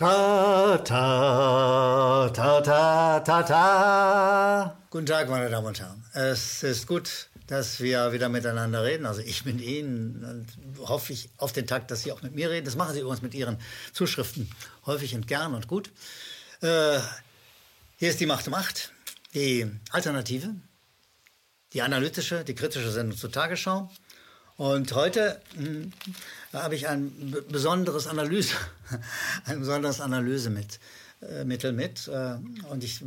Ta, ta, ta, ta, ta, ta. Guten Tag, meine Damen und Herren. Es ist gut, dass wir wieder miteinander reden. Also ich mit Ihnen und hoffe ich auf den Tag, dass Sie auch mit mir reden. Das machen Sie übrigens mit Ihren Zuschriften häufig und gern und gut. Äh, hier ist die Macht um Macht, die Alternative, die analytische, die kritische Sendung zur Tagesschau. Und heute hm, habe ich ein besonderes Analyse, ein besonderes Analysemittel mit. Äh, und ich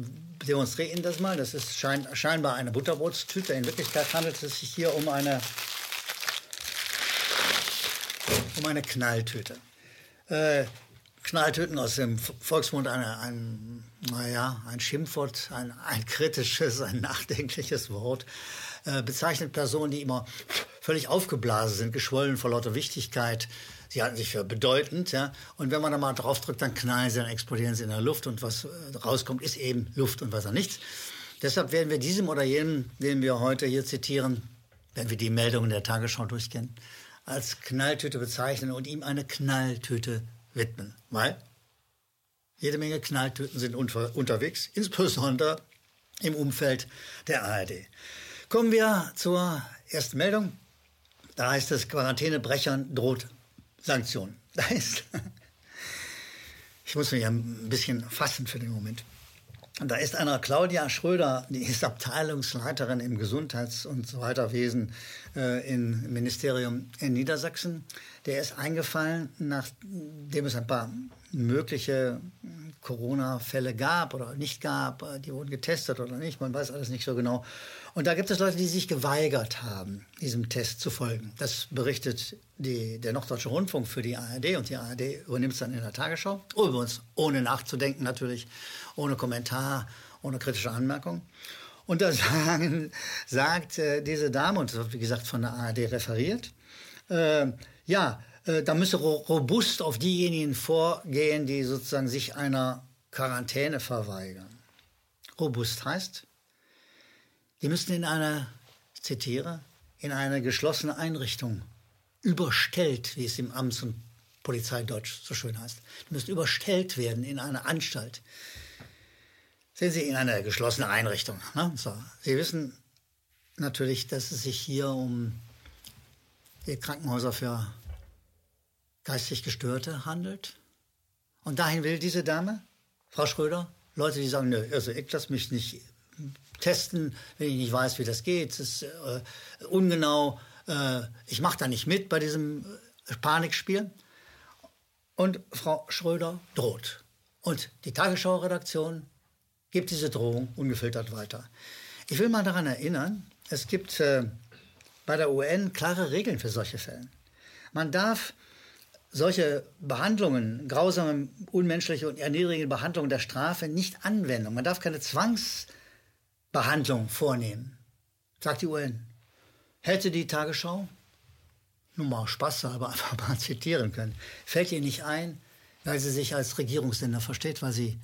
demonstriere Ihnen das mal. Das ist schein, scheinbar eine Butterbrotstüte. In Wirklichkeit handelt es sich hier um eine, um eine Knalltüte. Äh, Knalltüten aus dem Volksmund eine, ein, naja, ein Schimpfwort, ein, ein kritisches, ein nachdenkliches Wort, äh, bezeichnet Personen, die immer völlig aufgeblasen sind, geschwollen vor lauter Wichtigkeit. Sie halten sich für bedeutend, ja. Und wenn man da mal drauf drückt, dann knallen sie, dann explodieren sie in der Luft und was äh, rauskommt, ist eben Luft und Wasser nichts. Deshalb werden wir diesem oder jenem, den wir heute hier zitieren, wenn wir die Meldungen der Tagesschau durchkennen, als Knalltüte bezeichnen und ihm eine Knalltüte widmen. Weil jede Menge Knalltüten sind unter, unterwegs, insbesondere im Umfeld der ARD. Kommen wir zur ersten Meldung. Da heißt es, Quarantänebrechern droht Sanktionen. Da ist, ich muss mich ein bisschen fassen für den Moment. Da ist einer Claudia Schröder, die ist Abteilungsleiterin im Gesundheits- und so weiter Wesen äh, im Ministerium in Niedersachsen. Der ist eingefallen, nachdem es ein paar mögliche Corona-Fälle gab oder nicht gab. Die wurden getestet oder nicht, man weiß alles nicht so genau. Und da gibt es Leute, die sich geweigert haben, diesem Test zu folgen. Das berichtet die, der Norddeutsche Rundfunk für die ARD und die ARD übernimmt es dann in der Tagesschau. Übrigens ohne nachzudenken natürlich, ohne Kommentar, ohne kritische Anmerkung. Und da sagen, sagt äh, diese Dame, und das wird wie gesagt von der ARD referiert, äh, ja, äh, da müsse robust auf diejenigen vorgehen, die sozusagen sich einer Quarantäne verweigern. Robust heißt, die müssten in einer, ich zitiere, in eine geschlossene Einrichtung überstellt, wie es im Amts- und Polizeideutsch so schön heißt. Die müssten überstellt werden in eine Anstalt. Sehen Sie, in eine geschlossene Einrichtung. Ne? So. Sie wissen natürlich, dass es sich hier um die Krankenhäuser für geistig Gestörte handelt. Und dahin will diese Dame, Frau Schröder, Leute, die sagen, nö, also ich lasse mich nicht testen, wenn ich nicht weiß, wie das geht. Es ist äh, ungenau. Äh, ich mache da nicht mit bei diesem äh, Panikspiel. Und Frau Schröder droht. Und die Tagesschau-Redaktion gibt diese Drohung ungefiltert weiter. Ich will mal daran erinnern, es gibt äh, bei der UN klare Regeln für solche Fälle. Man darf solche Behandlungen, grausame, unmenschliche und erniedrigende Behandlungen der Strafe nicht anwenden. Man darf keine Zwangsbehandlung vornehmen, sagt die UN. Hätte die Tagesschau, nun mal Spaß aber einfach mal zitieren können, fällt ihr nicht ein, weil sie sich als Regierungssender versteht, weil sie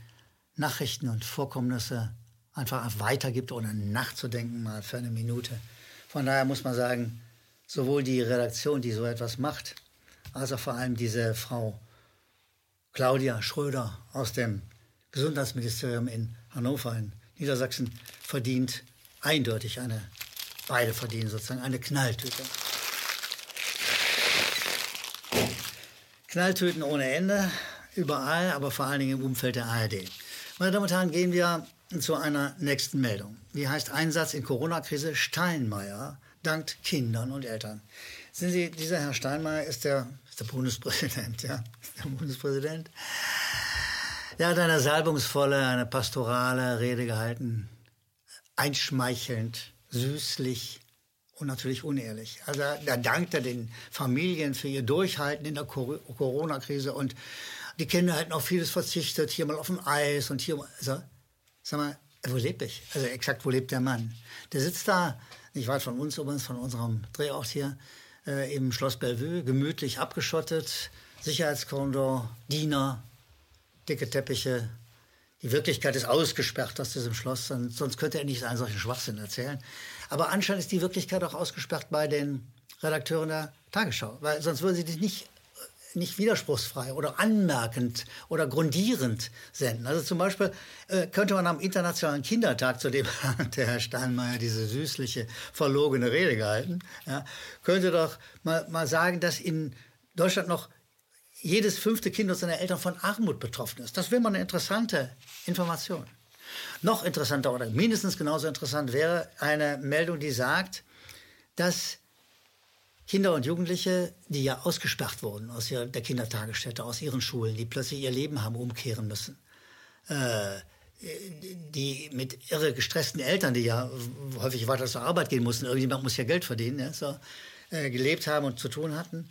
Nachrichten und Vorkommnisse einfach weitergibt, ohne nachzudenken mal für eine Minute. Von daher muss man sagen, sowohl die Redaktion, die so etwas macht, als auch vor allem diese Frau Claudia Schröder aus dem Gesundheitsministerium in Hannover in Niedersachsen verdient eindeutig eine, beide verdienen sozusagen eine Knalltüte. Knalltüten ohne Ende, überall, aber vor allen Dingen im Umfeld der ARD. Meine Damen und Herren, gehen wir zu einer nächsten Meldung. Die heißt Einsatz in Corona-Krise Steinmeier dankt Kindern und Eltern. Sehen Sie, dieser Herr Steinmeier ist der, ist der Bundespräsident, ja, der Bundespräsident. Er hat eine salbungsvolle, eine pastorale Rede gehalten, einschmeichelnd, süßlich und natürlich unehrlich. Also da dankt er den Familien für ihr Durchhalten in der Corona-Krise und die Kinder hätten auf vieles verzichtet, hier mal auf dem Eis und hier mal. Also, sag mal, wo lebe ich? Also exakt, wo lebt der Mann? Der sitzt da, nicht weit von uns übrigens, von unserem Drehort hier, äh, im Schloss Bellevue, gemütlich abgeschottet, Sicherheitskondor, Diener, dicke Teppiche. Die Wirklichkeit ist ausgesperrt aus diesem Schloss, sonst könnte er nicht einen solchen Schwachsinn erzählen. Aber anscheinend ist die Wirklichkeit auch ausgesperrt bei den Redakteuren der Tagesschau, weil sonst würden sie dich nicht nicht widerspruchsfrei oder anmerkend oder grundierend senden. Also zum Beispiel äh, könnte man am Internationalen Kindertag, zu dem hat der Herr Steinmeier diese süßliche, verlogene Rede gehalten, ja, könnte doch mal, mal sagen, dass in Deutschland noch jedes fünfte Kind und seine Eltern von Armut betroffen ist. Das wäre mal eine interessante Information. Noch interessanter oder mindestens genauso interessant wäre eine Meldung, die sagt, dass Kinder und Jugendliche, die ja ausgesperrt wurden aus der Kindertagesstätte, aus ihren Schulen, die plötzlich ihr Leben haben umkehren müssen, äh, die mit irre gestressten Eltern, die ja häufig weiter zur Arbeit gehen mussten, irgendjemand muss ja Geld verdienen, ja, so, äh, gelebt haben und zu tun hatten,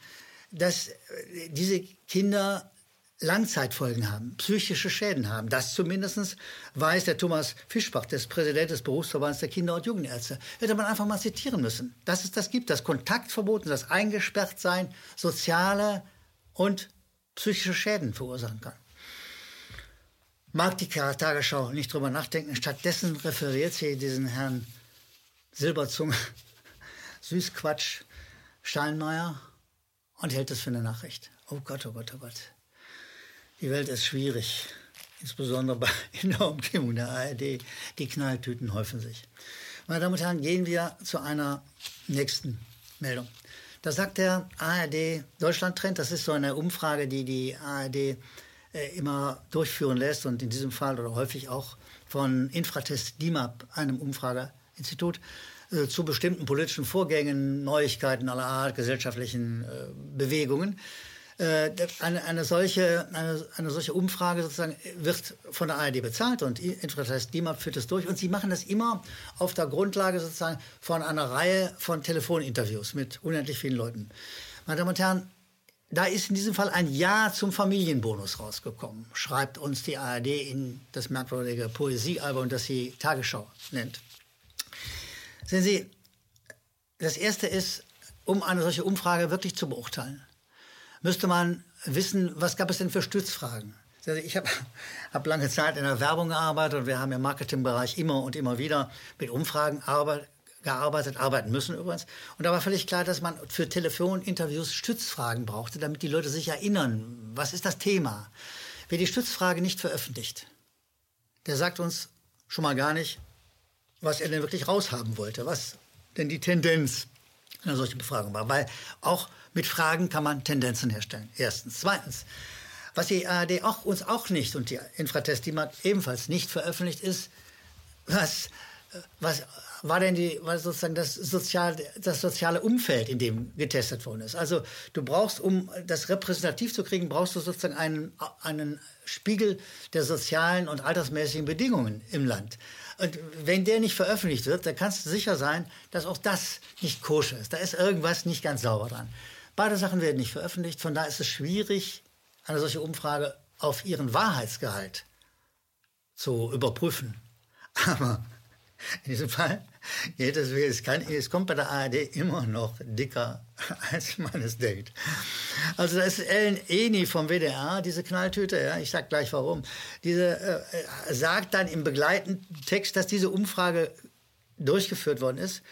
dass äh, diese Kinder Langzeitfolgen haben, psychische Schäden haben. Das zumindest weiß der Thomas Fischbach, der Präsident des Berufsverbands der Kinder- und Jugendärzte. Hätte man einfach mal zitieren müssen, dass es das gibt, das Kontaktverboten, das Eingesperrtsein soziale und psychische Schäden verursachen kann. Mag die Tagesschau nicht drüber nachdenken, stattdessen referiert sie diesen Herrn Silberzunge, Süßquatsch, Steinmeier und hält es für eine Nachricht. Oh Gott, oh Gott, oh Gott. Die Welt ist schwierig, insbesondere in der Umgebung der ARD. Die Knalltüten häufen sich. Meine Damen und Herren, gehen wir zu einer nächsten Meldung. Da sagt der ARD Deutschland-Trend, das ist so eine Umfrage, die die ARD äh, immer durchführen lässt und in diesem Fall oder häufig auch von Infratest DIMAP, einem Umfrageinstitut, äh, zu bestimmten politischen Vorgängen, Neuigkeiten aller Art, gesellschaftlichen äh, Bewegungen. Äh, eine, eine, solche, eine, eine, solche Umfrage sozusagen wird von der ARD bezahlt und Infratest DIMAP führt es durch. Und sie machen das immer auf der Grundlage sozusagen von einer Reihe von Telefoninterviews mit unendlich vielen Leuten. Meine Damen und Herren, da ist in diesem Fall ein Ja zum Familienbonus rausgekommen, schreibt uns die ARD in das merkwürdige Poesiealbum, das sie Tagesschau nennt. Sehen Sie, das Erste ist, um eine solche Umfrage wirklich zu beurteilen müsste man wissen, was gab es denn für Stützfragen? Also ich habe hab lange Zeit in der Werbung gearbeitet und wir haben im Marketingbereich immer und immer wieder mit Umfragen arbeit, gearbeitet, arbeiten müssen übrigens. Und da war völlig klar, dass man für Telefoninterviews Stützfragen brauchte, damit die Leute sich erinnern, was ist das Thema. Wer die Stützfrage nicht veröffentlicht, der sagt uns schon mal gar nicht, was er denn wirklich raushaben wollte, was denn die Tendenz einer solchen Befragung war. Weil auch mit Fragen kann man Tendenzen herstellen. Erstens. Zweitens. Was die ARD auch, uns auch nicht und die Infratest, die man ebenfalls nicht veröffentlicht, ist, was, was war denn die, was sozusagen das, Sozial, das soziale Umfeld, in dem getestet worden ist. Also du brauchst, um das repräsentativ zu kriegen, brauchst du sozusagen einen, einen Spiegel der sozialen und altersmäßigen Bedingungen im Land. Und wenn der nicht veröffentlicht wird, dann kannst du sicher sein, dass auch das nicht koscher ist. Da ist irgendwas nicht ganz sauber dran. Beide Sachen werden nicht veröffentlicht, von daher ist es schwierig, eine solche Umfrage auf ihren Wahrheitsgehalt zu überprüfen. Aber in diesem Fall geht es, es, kann, es kommt bei der ARD immer noch dicker, als man es denkt. Also da ist Ellen Eni vom WDR, diese Knalltüte, ja, ich sag gleich warum, diese äh, sagt dann im begleitenden Text, dass diese Umfrage durchgeführt worden ist,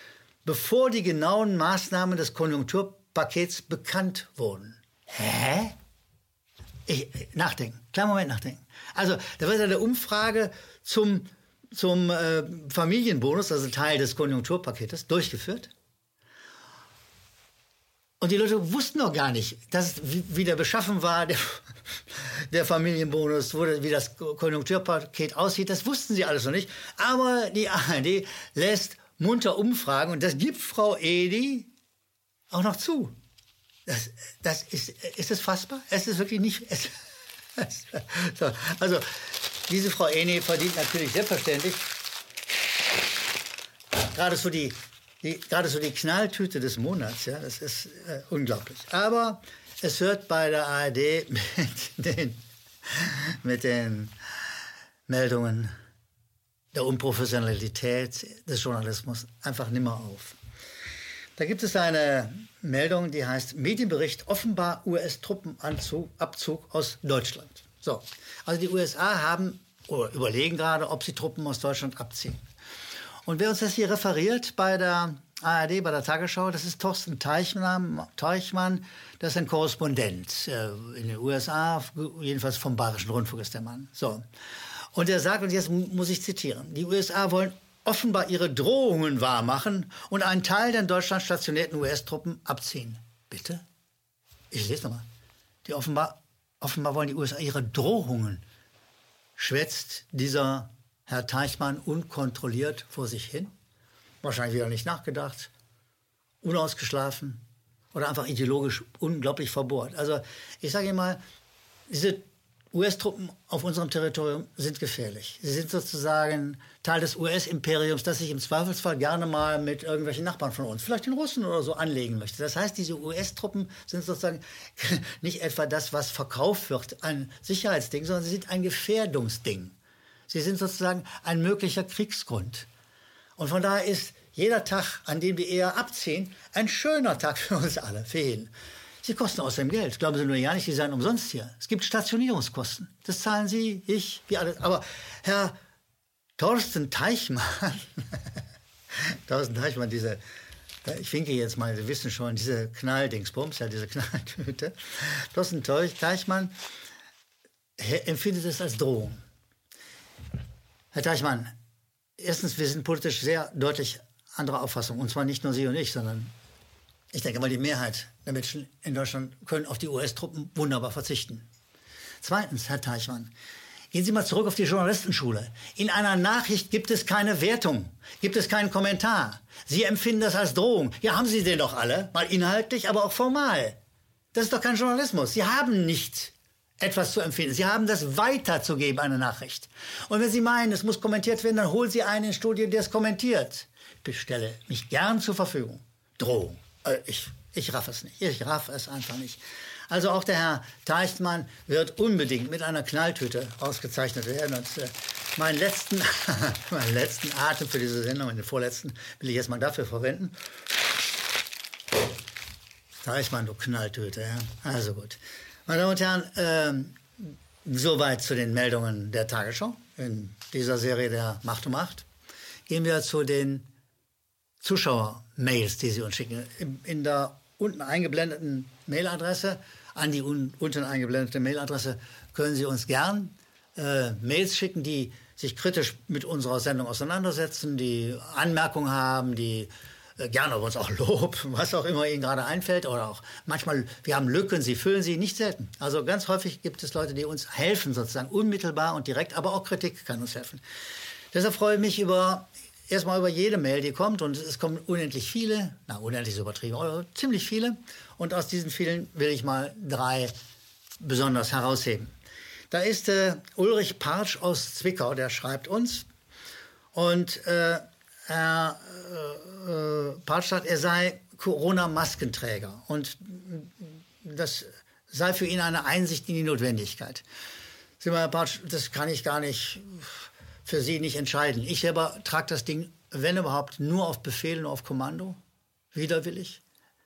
bevor die genauen Maßnahmen des Konjunktur Pakets bekannt wurden. Hä? Ich, nachdenken, kleinen Moment nachdenken. Also, da wird eine Umfrage zum, zum äh, Familienbonus, also Teil des Konjunkturpaketes, durchgeführt. Und die Leute wussten noch gar nicht, dass, wie, wie der beschaffen war, der, der Familienbonus, wo, wie das Konjunkturpaket aussieht. Das wussten sie alles noch nicht. Aber die ARD lässt munter umfragen und das gibt Frau Edi auch noch zu. Das, das ist, ist es fassbar? Es ist wirklich nicht. Es, so, also, diese Frau Eni verdient natürlich selbstverständlich gerade so die, die, gerade so die Knalltüte des Monats. Ja, das ist äh, unglaublich. Aber es hört bei der ARD mit den, mit den Meldungen der Unprofessionalität des Journalismus einfach nimmer auf. Da gibt es eine Meldung, die heißt Medienbericht offenbar US-Truppenabzug aus Deutschland. So, also die USA haben oder überlegen gerade, ob sie Truppen aus Deutschland abziehen. Und wer uns das hier referiert bei der ARD bei der Tagesschau, das ist Thorsten Teichmann, das ist ein Korrespondent äh, in den USA, jedenfalls vom Bayerischen Rundfunk ist der Mann. So. Und er sagt, und jetzt muss ich zitieren, die USA wollen offenbar ihre Drohungen wahrmachen und einen Teil der in Deutschland stationierten US-Truppen abziehen. Bitte? Ich lese nochmal. Die offenbar, offenbar wollen die USA ihre Drohungen, schwätzt dieser Herr Teichmann unkontrolliert vor sich hin. Wahrscheinlich wieder nicht nachgedacht, unausgeschlafen oder einfach ideologisch unglaublich verbohrt. Also ich sage Ihnen mal, diese US-Truppen auf unserem Territorium sind gefährlich. Sie sind sozusagen Teil des US-Imperiums, das sich im Zweifelsfall gerne mal mit irgendwelchen Nachbarn von uns, vielleicht den Russen oder so, anlegen möchte. Das heißt, diese US-Truppen sind sozusagen nicht etwa das, was verkauft wird, ein Sicherheitsding, sondern sie sind ein Gefährdungsding. Sie sind sozusagen ein möglicher Kriegsgrund. Und von daher ist jeder Tag, an dem die eher abziehen, ein schöner Tag für uns alle, für ihn. Sie kosten außerdem Geld. Glauben Sie nur ja nicht, die seien umsonst hier. Es gibt Stationierungskosten. Das zahlen Sie, ich, wir alle. Aber Herr Thorsten Teichmann, Thorsten Teichmann, diese, ich winke jetzt mal, Sie wissen schon, diese Knalldingsbums, ja, diese Knalltüte. Thorsten Teichmann empfindet es als Drohung. Herr Teichmann, erstens, wir sind politisch sehr deutlich anderer Auffassung. Und zwar nicht nur Sie und ich, sondern ich denke mal, die Mehrheit der Menschen in Deutschland können auf die US-Truppen wunderbar verzichten. Zweitens, Herr Teichmann, gehen Sie mal zurück auf die Journalistenschule. In einer Nachricht gibt es keine Wertung, gibt es keinen Kommentar. Sie empfinden das als Drohung. Ja, haben Sie den doch alle, mal inhaltlich, aber auch formal. Das ist doch kein Journalismus. Sie haben nicht etwas zu empfinden. Sie haben das weiterzugeben, eine Nachricht. Und wenn Sie meinen, es muss kommentiert werden, dann holen Sie einen ins Studio, der es kommentiert. Ich stelle mich gern zur Verfügung. Drohung. Äh, ich, ich raff es nicht. Ich raff es einfach nicht. Also auch der Herr Teichmann wird unbedingt mit einer Knalltüte ausgezeichnet werden. Und äh, meinen, letzten, meinen letzten Atem für diese Sendung, den vorletzten, will ich jetzt mal dafür verwenden. Teichmann, du Knalltüte. Ja? Also gut. Meine Damen und Herren, äh, soweit zu den Meldungen der Tagesschau in dieser Serie der Macht um Macht. Gehen wir zu den Zuschauer-Mails, die Sie uns schicken. In der unten eingeblendeten Mailadresse, an die un unten eingeblendete Mailadresse, können Sie uns gern äh, Mails schicken, die sich kritisch mit unserer Sendung auseinandersetzen, die Anmerkungen haben, die äh, gerne uns auch Lob, was auch immer Ihnen gerade einfällt oder auch manchmal, wir haben Lücken, Sie füllen sie, nicht selten. Also ganz häufig gibt es Leute, die uns helfen sozusagen, unmittelbar und direkt, aber auch Kritik kann uns helfen. Deshalb freue ich mich über erstmal über jede Mail, die kommt. Und es kommen unendlich viele, na, unendlich ist übertrieben, aber ziemlich viele. Und aus diesen vielen will ich mal drei besonders herausheben. Da ist äh, Ulrich Partsch aus Zwickau, der schreibt uns. Und äh, Herr äh, Partsch sagt, er sei Corona-Maskenträger. Und das sei für ihn eine Einsicht in die Notwendigkeit. Sieh mal, Herr Partsch, das kann ich gar nicht für sie nicht entscheiden. Ich selber trage das Ding, wenn überhaupt, nur auf Befehl und auf Kommando, widerwillig.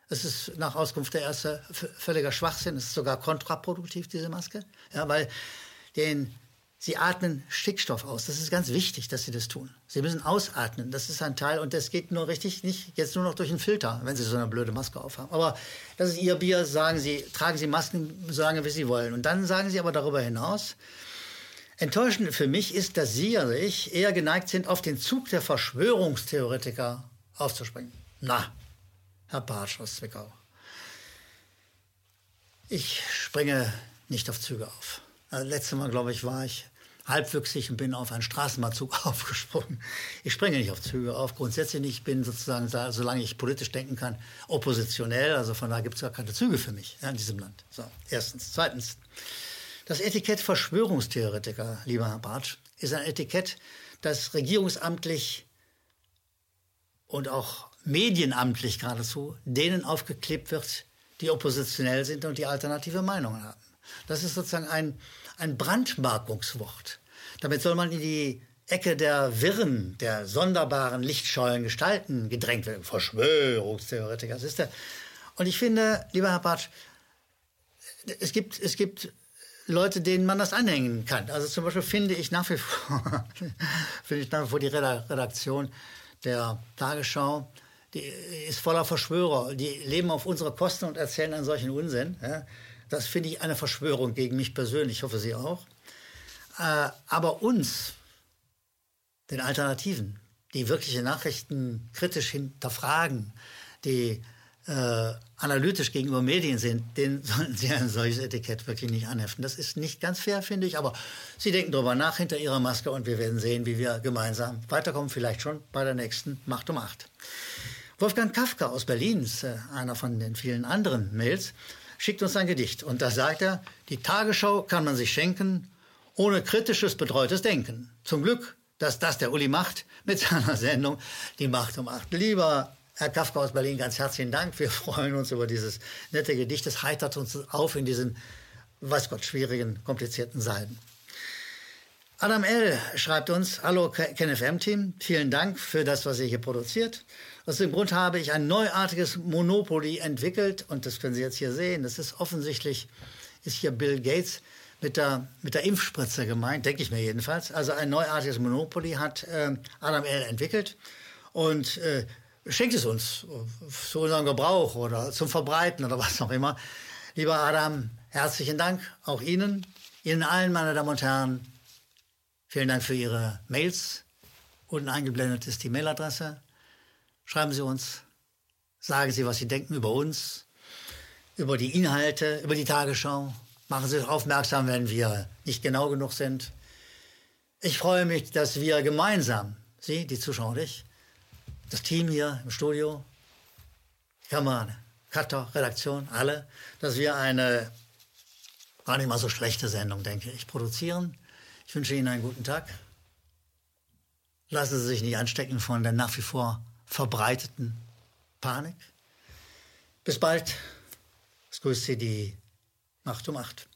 Es ist nach Auskunft der Ärzte völliger Schwachsinn. Es ist sogar kontraproduktiv, diese Maske. Ja, weil den, sie atmen Stickstoff aus. Das ist ganz wichtig, dass sie das tun. Sie müssen ausatmen. Das ist ein Teil. Und das geht nur richtig nicht jetzt nur noch durch einen Filter, wenn sie so eine blöde Maske aufhaben. Aber das ist ihr Bier. Sagen sie, tragen sie Masken so lange, wie sie wollen. Und dann sagen sie aber darüber hinaus, Enttäuschend für mich ist, dass Sie und ich eher geneigt sind, auf den Zug der Verschwörungstheoretiker aufzuspringen. Na, Herr Bartsch aus Zwickau. Ich springe nicht auf Züge auf. Das letzte Mal, glaube ich, war ich halbwüchsig und bin auf einen Straßenbahnzug aufgesprungen. Ich springe nicht auf Züge auf, grundsätzlich nicht. Ich bin sozusagen, solange ich politisch denken kann, oppositionell. Also von daher gibt es gar keine Züge für mich ja, in diesem Land. So, erstens. Zweitens. Das Etikett Verschwörungstheoretiker, lieber Herr Bartsch, ist ein Etikett, das regierungsamtlich und auch medienamtlich geradezu denen aufgeklebt wird, die oppositionell sind und die alternative Meinungen haben. Das ist sozusagen ein, ein Brandmarkungswort. Damit soll man in die Ecke der Wirren, der sonderbaren, lichtscheuen Gestalten gedrängt werden. Verschwörungstheoretiker, ist der. Und ich finde, lieber Herr Bartsch, es gibt, es gibt Leute, denen man das anhängen kann. Also zum Beispiel finde ich nach wie vor, finde ich nach wie vor die Redaktion der Tagesschau die ist voller Verschwörer. Die leben auf unsere Kosten und erzählen einen solchen Unsinn. Das finde ich eine Verschwörung gegen mich persönlich, ich hoffe Sie auch. Äh, aber uns, den Alternativen, die wirkliche Nachrichten kritisch hinterfragen, die äh, analytisch gegenüber Medien sind, denen sollten Sie ein solches Etikett wirklich nicht anheften. Das ist nicht ganz fair, finde ich, aber Sie denken darüber nach hinter Ihrer Maske und wir werden sehen, wie wir gemeinsam weiterkommen, vielleicht schon bei der nächsten Macht um Acht. Wolfgang Kafka aus Berlin, äh, einer von den vielen anderen Mails, schickt uns ein Gedicht und da sagt er, die Tagesschau kann man sich schenken, ohne kritisches, betreutes Denken. Zum Glück, dass das der Uli macht mit seiner Sendung Die Macht um Acht. Lieber Herr Kafka aus Berlin, ganz herzlichen Dank. Wir freuen uns über dieses nette Gedicht. Es heitert uns auf in diesen, weiß Gott, schwierigen, komplizierten Seiten. Adam L. schreibt uns, hallo KenFM-Team, vielen Dank für das, was ihr hier produziert. Aus dem Grund habe ich ein neuartiges Monopoly entwickelt und das können Sie jetzt hier sehen. Das ist offensichtlich, ist hier Bill Gates mit der, mit der Impfspritze gemeint, denke ich mir jedenfalls. Also ein neuartiges Monopoly hat äh, Adam L. entwickelt und äh, schenkt es uns zu unserem Gebrauch oder zum Verbreiten oder was auch immer. Lieber Adam, herzlichen Dank auch Ihnen, Ihnen allen, meine Damen und Herren. Vielen Dank für Ihre Mails. Unten eingeblendet ist die Mailadresse. Schreiben Sie uns, sagen Sie, was Sie denken über uns, über die Inhalte, über die Tagesschau. Machen Sie aufmerksam, wenn wir nicht genau genug sind. Ich freue mich, dass wir gemeinsam, Sie, die Zuschauer und ich, das Team hier im Studio, Kamera, Cutter, Redaktion, alle, dass wir eine gar nicht mal so schlechte Sendung, denke ich, produzieren. Ich wünsche Ihnen einen guten Tag. Lassen Sie sich nicht anstecken von der nach wie vor verbreiteten Panik. Bis bald. Es grüßt Sie die Macht um Macht.